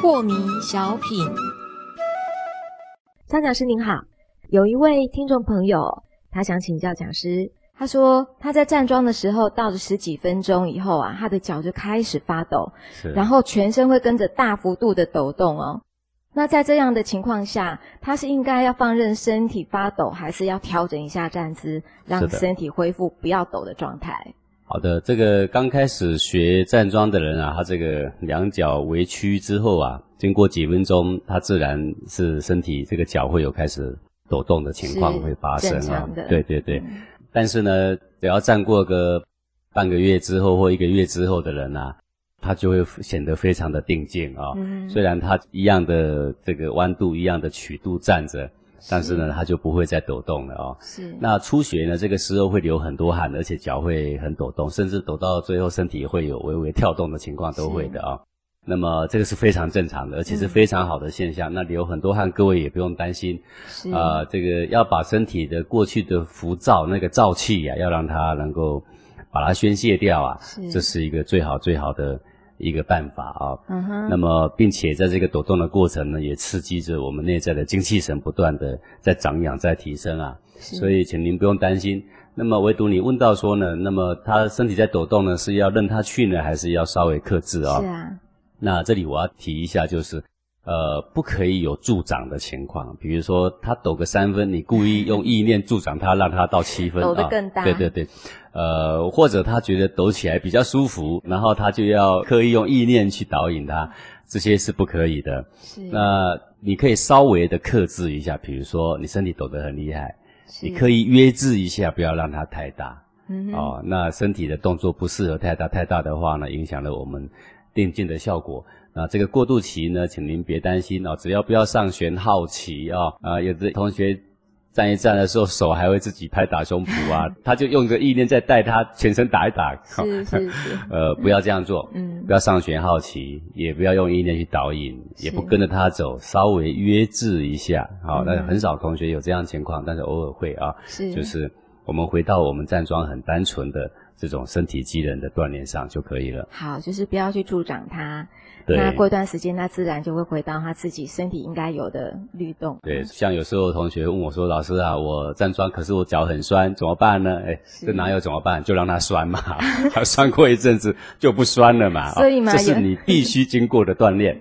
破迷小品，张讲师您好，有一位听众朋友，他想请教讲师。他说他在站桩的时候，到了十几分钟以后啊，他的脚就开始发抖，然后全身会跟着大幅度的抖动哦。那在这样的情况下，他是应该要放任身体发抖，还是要调整一下站姿，让身体恢复不要抖的状态？好的，这个刚开始学站桩的人啊，他这个两脚微屈之后啊，经过几分钟，他自然是身体这个脚会有开始抖动的情况会发生啊。对对对。但是呢，只要站过个半个月之后或一个月之后的人啊，他就会显得非常的定静啊。虽然它一样的这个弯度、一样的曲度站着，但是呢，它就不会再抖动了哦。是。那初学呢，这个时候会流很多汗，而且脚会很抖动，甚至抖到最后身体会有微微跳动的情况，都会的啊。那么这个是非常正常的，而且是非常好的现象。那流很多汗，各位也不用担心。啊，这个要把身体的过去的浮躁那个燥气呀，要让它能够把它宣泄掉啊，这是一个最好最好的一个办法啊。嗯哼。那么，并且在这个抖动的过程呢，也刺激着我们内在的精气神不断的在长养、在提升啊。所以，请您不用担心。那么，唯独你问到说呢，那么他身体在抖动呢，是要任他去呢，还是要稍微克制啊？是啊。那这里我要提一下，就是，呃，不可以有助长的情况。比如说，他抖个三分，你故意用意念助长他，让他到七分，抖得更大。对对对，呃，或者他觉得抖起来比较舒服，然后他就要刻意用意念去导引他，这些是不可以的。是。那你可以稍微的克制一下，比如说你身体抖得很厉害，你可以约制一下，不要让它太大。嗯。哦，那身体的动作不适合太大，太大的话呢，影响了我们。电竞的效果，啊这个过渡期呢，请您别担心哦，只要不要上旋好奇啊，啊，有的同学站一站的时候，手还会自己拍打胸脯啊，他就用个意念在带他全身打一打，是是是，呃，不要这样做，嗯，不要上旋好奇，也不要用意念去导引，也不跟着他走，稍微约制一下，好，那很少同学有这样情况，但是偶尔会啊，是，就是我们回到我们站桩很单纯的。这种身体机能的锻炼上就可以了。好，就是不要去助长它。那过一段时间，它自然就会回到它自己身体应该有的律动。对，像有时候同学问我说：“老师啊，我站桩，可是我脚很酸，怎么办呢？”哎，这哪有怎么办？就让它酸嘛，它酸过一阵子就不酸了嘛。所以嘛，这是你必须经过的锻炼。